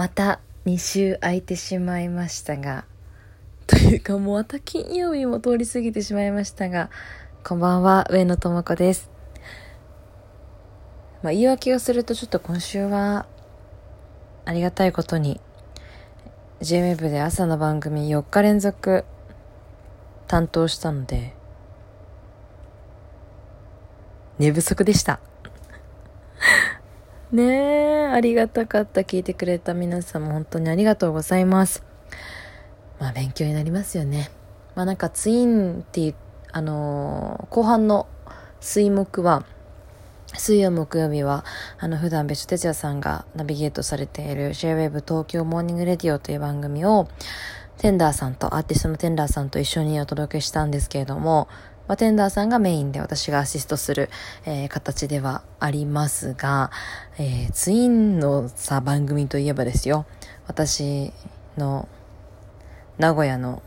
また2週空いてしまいましたが、というかもうまた金曜日も通り過ぎてしまいましたが、こんばんは、上野智子です。まあ、言い訳をするとちょっと今週は、ありがたいことに、JWEB で朝の番組4日連続担当したので、寝不足でした。ねえ、ありがたかった。聞いてくれた皆さんも本当にありがとうございます。まあ、勉強になりますよね。まあ、なんかツインっていう、あのー、後半の水木は、水曜木曜日は、あの、普段別所哲也さんがナビゲートされている JWEB 東京モーニングレディオという番組を、 TENDREさんと、アーティストの TENDREさんと一緒にお届けしたんですけれども、まあTENDREさんがメインで私がアシストする、えー、形ではありますが、えー、ツインのさ、番組といえばですよ、私の名古屋の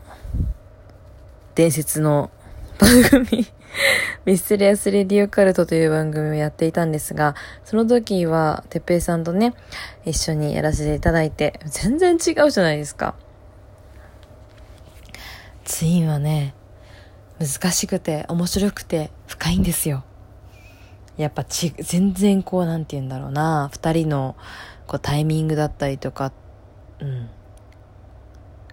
伝説の番組 ミステリアスレディオカルトという番組をやっていたんですが、その時は、てっぺいさんとね、一緒にやらせていただいて、全然違うじゃないですか。ツインはね、難しくて面白くて深いんですよ。やっぱち、全然こう、なんて言うんだろうな、二人のこうタイミングだったりとか、うん。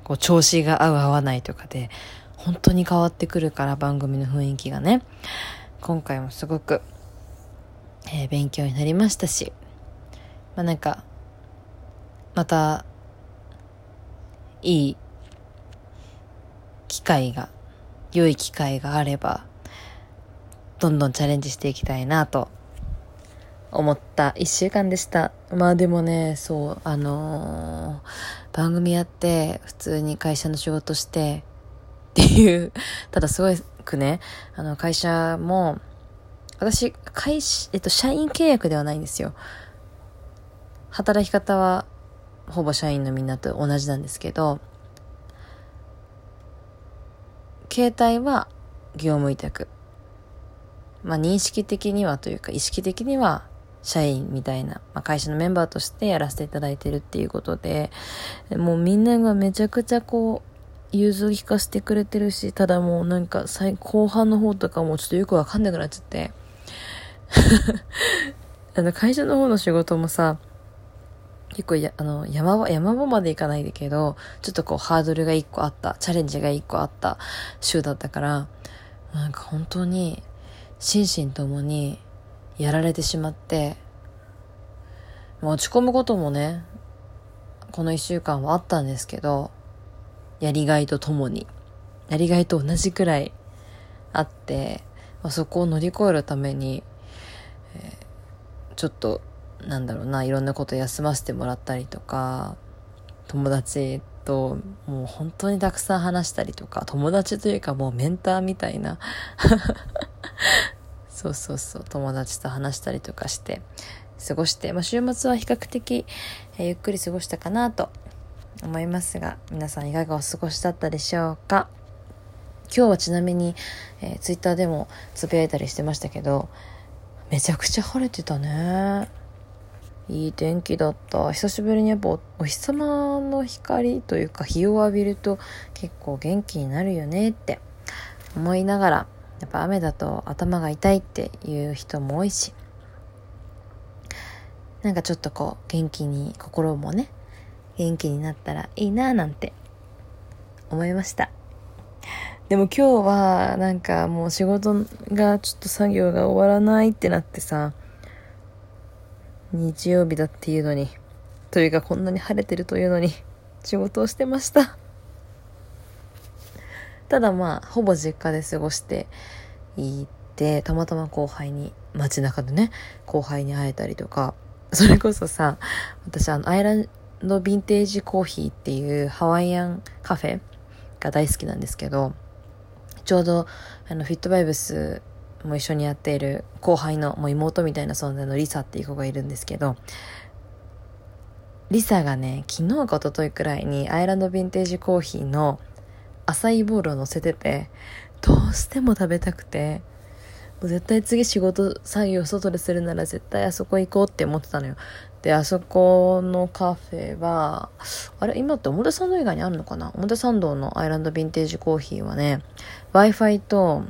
こう調子が合う合わないとかで、本当に変わってくるから番組の雰囲気がね。今回もすごく、えー、勉強になりましたし、まあなんか、また、いい機会が良い機会があれば、どんどんチャレンジしていきたいなと思った一週間でした。まあでもね、そう、あのー、番組やって、普通に会社の仕事して、っていう、ただすごくね、あの、会社も、私、会社、えっと、社員契約ではないんですよ。働き方は、ほぼ社員のみんなと同じなんですけど、携帯は業務委託。まあ認識的にはというか意識的には社員みたいな、まあ、会社のメンバーとしてやらせていただいてるっていうことで、もうみんながめちゃくちゃこう、融通聞かせてくれてるし、ただもうなんか最後半の方とかもちょっとよくわかんなくなっちゃって。あの会社の方の仕事もさ、結構や、あの、山場、山場まで行かないけど、ちょっとこうハードルが一個あった、チャレンジが一個あった週だったから、なんか本当に、心身ともにやられてしまって、落ち込むこともね、この一週間はあったんですけど、やりがいとともに、やりがいと同じくらいあって、まあ、そこを乗り越えるために、えー、ちょっとなんだろうないろんなこと休ませてもらったりとか友達ともう本当にたくさん話したりとか友達というかもうメンターみたいな。そうそうそう友達と話したりとかして過ごして、まあ、週末は比較的、えー、ゆっくり過ごしたかなと思いますが皆さんいかがお過ごしだったでしょうか？今日はちなみに、えー、ツイッターでもつぶやいたりしてましたけどめちゃくちゃ晴れてたね。いい天気だった。久しぶりにやっぱお日様の光というか日を浴びると結構元気になるよねって思いながら、やっぱ雨だと頭が痛いっていう人も多いし、なんかちょっとこう元気に心もね、元気になったらいいなぁなんて思いました。でも今日はなんかもう仕事がちょっと作業が終わらないってなってさ、日曜日だっていうのに、というかこんなに晴れてるというのに、仕事をしてました。ただまあ、ほぼ実家で過ごしていて、たまたま後輩に、街中でね、後輩に会えたりとか、それこそさ、私あの、アイランドヴィンテージコーヒーっていうハワイアンカフェが大好きなんですけど、ちょうど、あの、フィットバイブスもう一緒にやっている後輩のもう妹みたいな存在のリサっていう子がいるんですけど、リサがね、昨日か一昨日くらいにアイランドヴィンテージコーヒーのアサイボールを乗せてて、どうしても食べたくて、もう絶対次仕事作業外でするなら絶対あそこ行こうって思ってたのよ。で、あそこのカフェは、あれ、今って表参道以外にあるのかな？表参道のアイランドヴィンテージコーヒーはね、Wi-Fi と、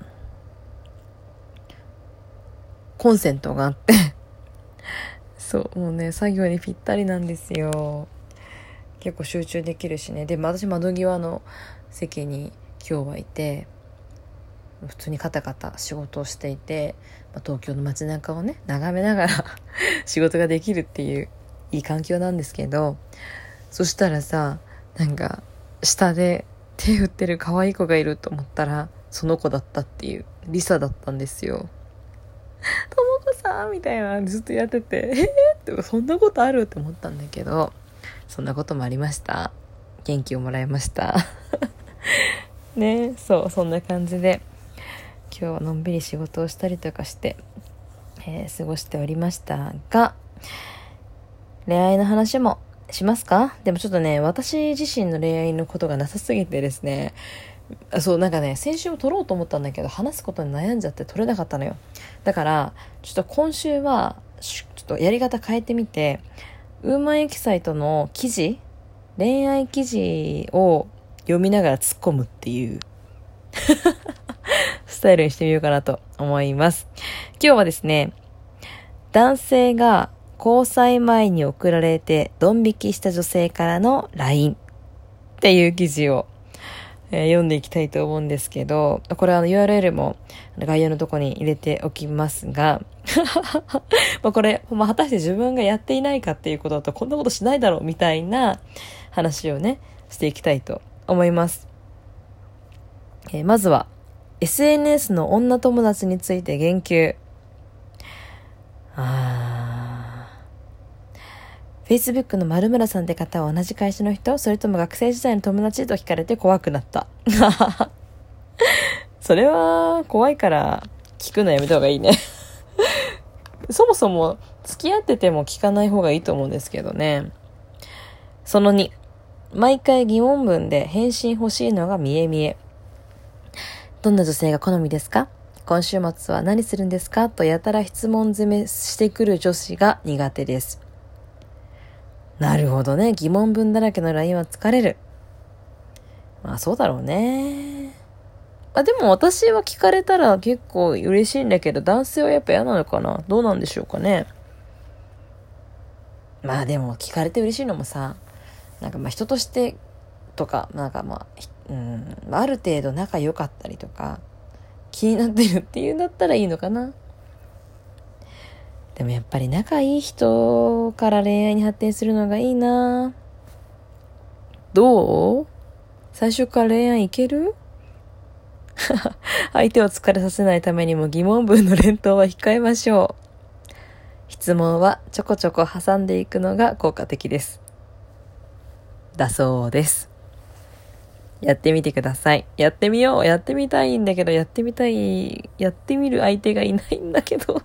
コンセントがあって そう、もうね、作業にぴったりなんですよ。結構集中できるしね。でも私窓際の席に今日はいて、普通にカタカタ仕事をしていて、まあ、東京の街中をね眺めながら 仕事ができるっていういい環境なんですけどそしたらさなんか下で手振ってる可愛い子がいると思ったらその子だったっていうリサだったんですよ。ともこさんみたいなずっとやってて「えー、ってそんなことある?」って思ったんだけどそんなこともありました。元気をもらいました。ねそうそんな感じで今日はのんびり仕事をしたりとかして、えー、過ごしておりましたが、恋愛の話もしますか？でもちょっとね、私自身の恋愛のことがなさすぎてですね、そう、なんかね、先週も撮ろうと思ったんだけど、話すことに悩んじゃって撮れなかったのよ。だから、ちょっと今週は、ちょっとやり方変えてみて、ウーマンエキサイトの記事恋愛記事を読みながら突っ込むっていう スタイルにしてみようかなと思います。今日はですね、男性が交際前に送られてドン引きした女性からの LINE っていう記事を、えー、読んでいきたいと思うんですけど、これはあの URL も概要のとこに入れておきますが、まあこれ、まあ、果たして自分がやっていないかっていうことだとこんなことしないだろうみたいな話をね、していきたいと思います。えー、まずは、SNS の女友達について言及。あー。Facebook の丸村さんって方は同じ会社の人それとも学生時代の友達と聞かれて怖くなった。それは怖いから聞くのやめた方がいいね そもそも付き合ってても聞かない方がいいと思うんですけどね。その2、毎回疑問文で返信欲しいのが見え見え。どんな女性が好みですか？今週末は何するんですか？とやたら質問攻めしてくる女子が苦手です。なるほどね。疑問文だらけの LINE は疲れる。まあそうだろうね。あ、でも私は聞かれたら結構嬉しいんだけど、男性はやっぱ嫌なのかなどうなんでしょうかね。まあでも聞かれて嬉しいのもさ、なんかまあ人としてとか、なんかまあ、うん、ある程度仲良かったりとか、気になってるっていうんだったらいいのかな。でもやっぱり仲いい人から恋愛に発展するのがいいなどう？最初から恋愛いける？相手を疲れさせないためにも疑問文の連投は控えましょう。質問はちょこちょこ挟んでいくのが効果的です。だそうです。やってみてください。やってみよう。やってみたいんだけど、やってみたい、やってみる相手がいないんだけど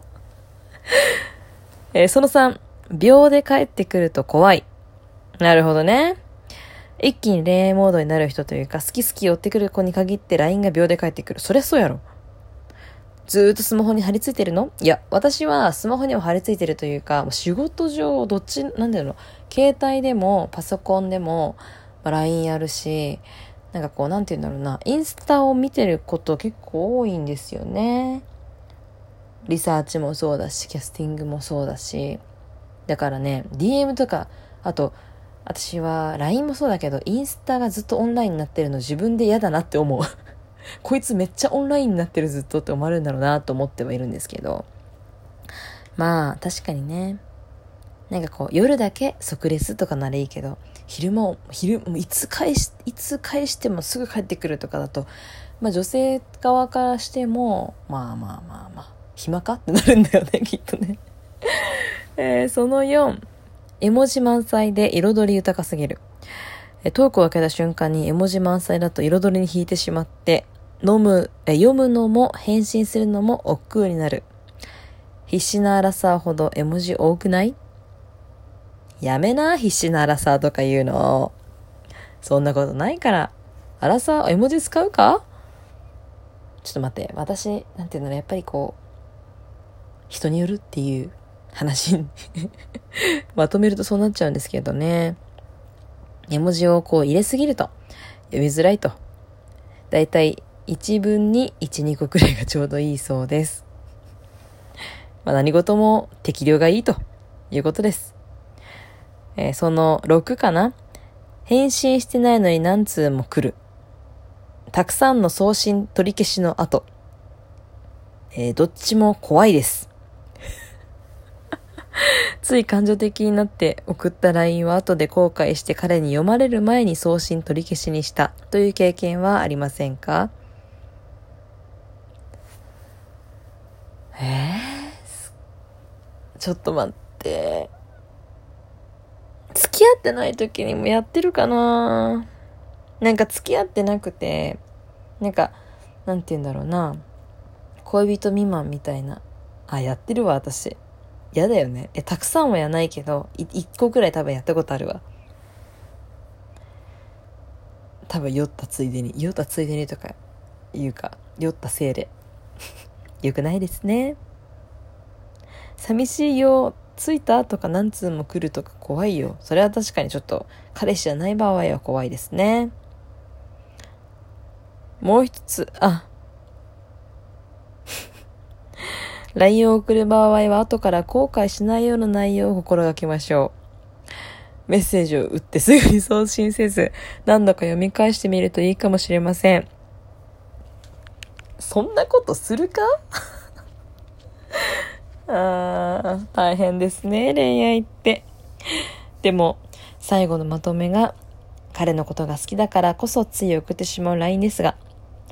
えー、その3、秒で帰ってくると怖い。なるほどね。一気に恋愛モードになる人というか、好き好き寄ってくる子に限って LINE が秒で帰ってくる。そりゃそうやろ。ずーっとスマホに貼り付いてるの？いや、私はスマホにも貼り付いてるというか、仕事上、どっち、なんだろう、携帯でもパソコンでも、まあ、LINE あるし、なんかこう、なんて言うんだろうな、インスタを見てること結構多いんですよね。リサーチもそうだし、キャスティングもそうだし。だからね、DM とか、あと、私は LINE もそうだけど、インスタがずっとオンラインになってるの自分で嫌だなって思う。こいつめっちゃオンラインになってるずっとって思われるんだろうなと思ってはいるんですけど。まあ、確かにね。なんかこう、夜だけ即レスとかならいいけど、昼間、昼、もいつ返し、いつ返してもすぐ帰ってくるとかだと、まあ女性側からしても、まあまあまあまあ、暇か？ってなるんだよね、きっとね。えー、その4、絵文字満載で彩り豊かすぎる。トークを開けた瞬間に絵文字満載だと彩りに引いてしまって、飲む、え読むのも返信するのも億劫になる。必死なアラサーほど絵文字多くない？やめな、必死なアラサーとか言うの。そんなことないから。アラサー、絵文字使うか？ちょっと待って、私、なんていうのやっぱりこう、人によるっていう話に まとめるとそうなっちゃうんですけどね。絵文字をこう入れすぎると読みづらいと。だいたい1分に1、2個くらいがちょうどいいそうです。まあ、何事も適量がいいということです。えー、その6かな？返信してないのに何通も来る。たくさんの送信取り消しの後。えー、どっちも怖いです。つい感情的になって送った LINE は後で後悔して彼に読まれる前に送信取り消しにしたという経験はありませんか？えー、ちょっと待って。付き合ってない時にもやってるかな？なんか付き合ってなくて、なんか、なんて言うんだろうな。恋人未満みたいな。あ、やってるわ、私。嫌だよね。え、たくさんはやないけど、一個くらい多分やったことあるわ。多分酔ったついでに、酔ったついでにとか言うか、酔ったせいで。よくないですね。寂しいよ、着いたとか何通も来るとか怖いよ。それは確かにちょっと彼氏じゃない場合は怖いですね。もう一つ、あ、LINE を送る場合は後から後悔しないような内容を心がけましょう。メッセージを打ってすぐに送信せず、何度か読み返してみるといいかもしれません。そんなことするか？あー、大変ですね、恋愛って。でも、最後のまとめが、彼のことが好きだからこそつい送ってしまう LINE ですが、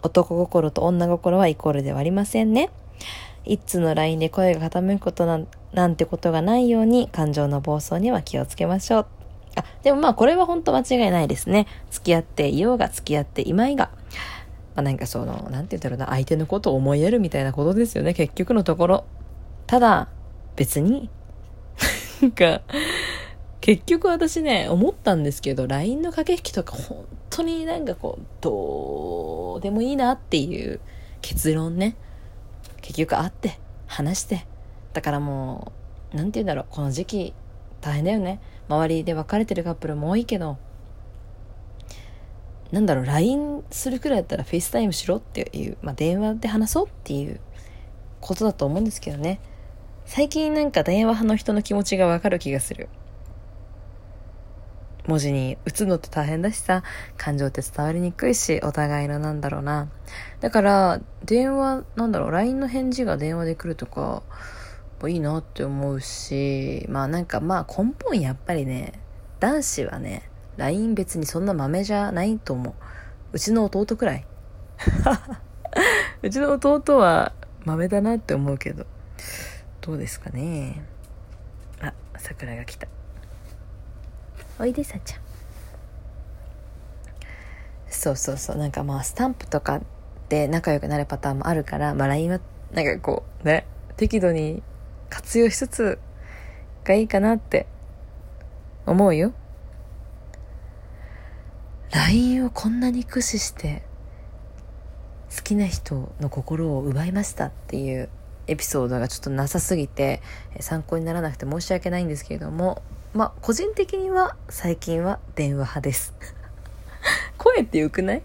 男心と女心はイコールではありませんね。一通の LINE で声が傾くことなんなんてことがないように感情の暴走には気をつけましょう。あ、でもまあこれは本当間違いないですね。付き合っていようが付き合っていまいが。まあなんかその、なんて言うんだろうな、相手のことを思いやるみたいなことですよね、結局のところ。ただ、別に、なんか、結局私ね、思ったんですけど、LINE の駆け引きとか本当になんかこう、どうでもいいなっていう結論ね。結局会って話してだからもう何て言うんだろうこの時期大変だよね。周りで別れてるカップルも多いけどなんだろう LINE するくらいだったら FaceTime しろっていう、まあ、電話で話そうっていうことだと思うんですけどね。最近なんか電話派の人の気持ちがわかる気がする。文字に打つのって大変だしさ、感情って伝わりにくいし、お互いのなんだろうな。だから、電話、なんだろう、LINE の返事が電話で来るとか、いいなって思うし、まあなんかまあ根本やっぱりね、男子はね、LINE 別にそんな豆じゃないと思う。うちの弟くらい。うちの弟は豆だなって思うけど、どうですかね。あ、桜が来た。おいでさちゃん。そうそうそう。なんかまあスタンプとかで仲良くなるパターンもあるから、まあ、LINE はなんかこうね適度に活用しつつがいいかなって思うよ。LINE をこんなに駆使して好きな人の心を奪いましたっていうエピソードがちょっとなさすぎて参考にならなくて申し訳ないんですけれどもまあ、個人的には最近は電話派です。声ってよくない？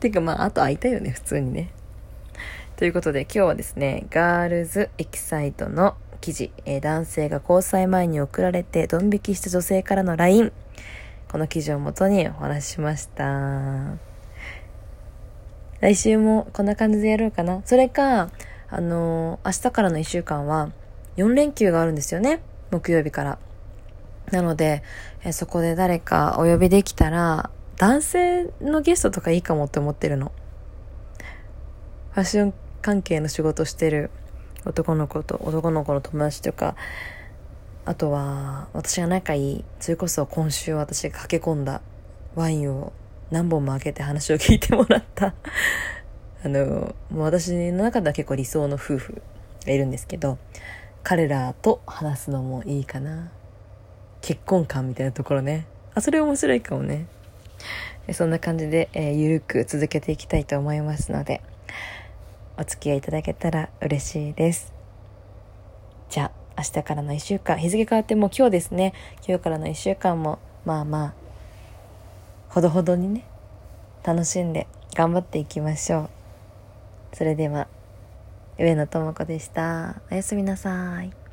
てかまあ、あと会いたいよね、普通にね。ということで今日はですね、ガールズエキサイトの記事、えー、男性が交際前に送られてドン引きした女性からの LINE。この記事をもとにお話ししました。来週もこんな感じでやろうかな。それか、あのー、明日からの1週間は4連休があるんですよね。木曜日から。なので、えそこで誰かお呼びできたら、男性のゲストとかいいかもって思ってるの。ファッション関係の仕事してる男の子と男の子の友達とか、あとは、私が仲いい、それこそ今週私が駆け込んだワインを何本も開けて話を聞いてもらった あの、もう私の中では結構理想の夫婦がいるんですけど、彼らと話すのもいいかな。結婚観みたいなところね。あ、それ面白いかもね。そんな感じで、えー、ゆるく続けていきたいと思いますので、お付き合いいただけたら嬉しいです。じゃあ、明日からの1週間、日付変わってもう今日ですね、今日からの1週間も、まあまあ、ほどほどにね、楽しんで頑張っていきましょう。それでは、上野智子でした。おやすみなさい。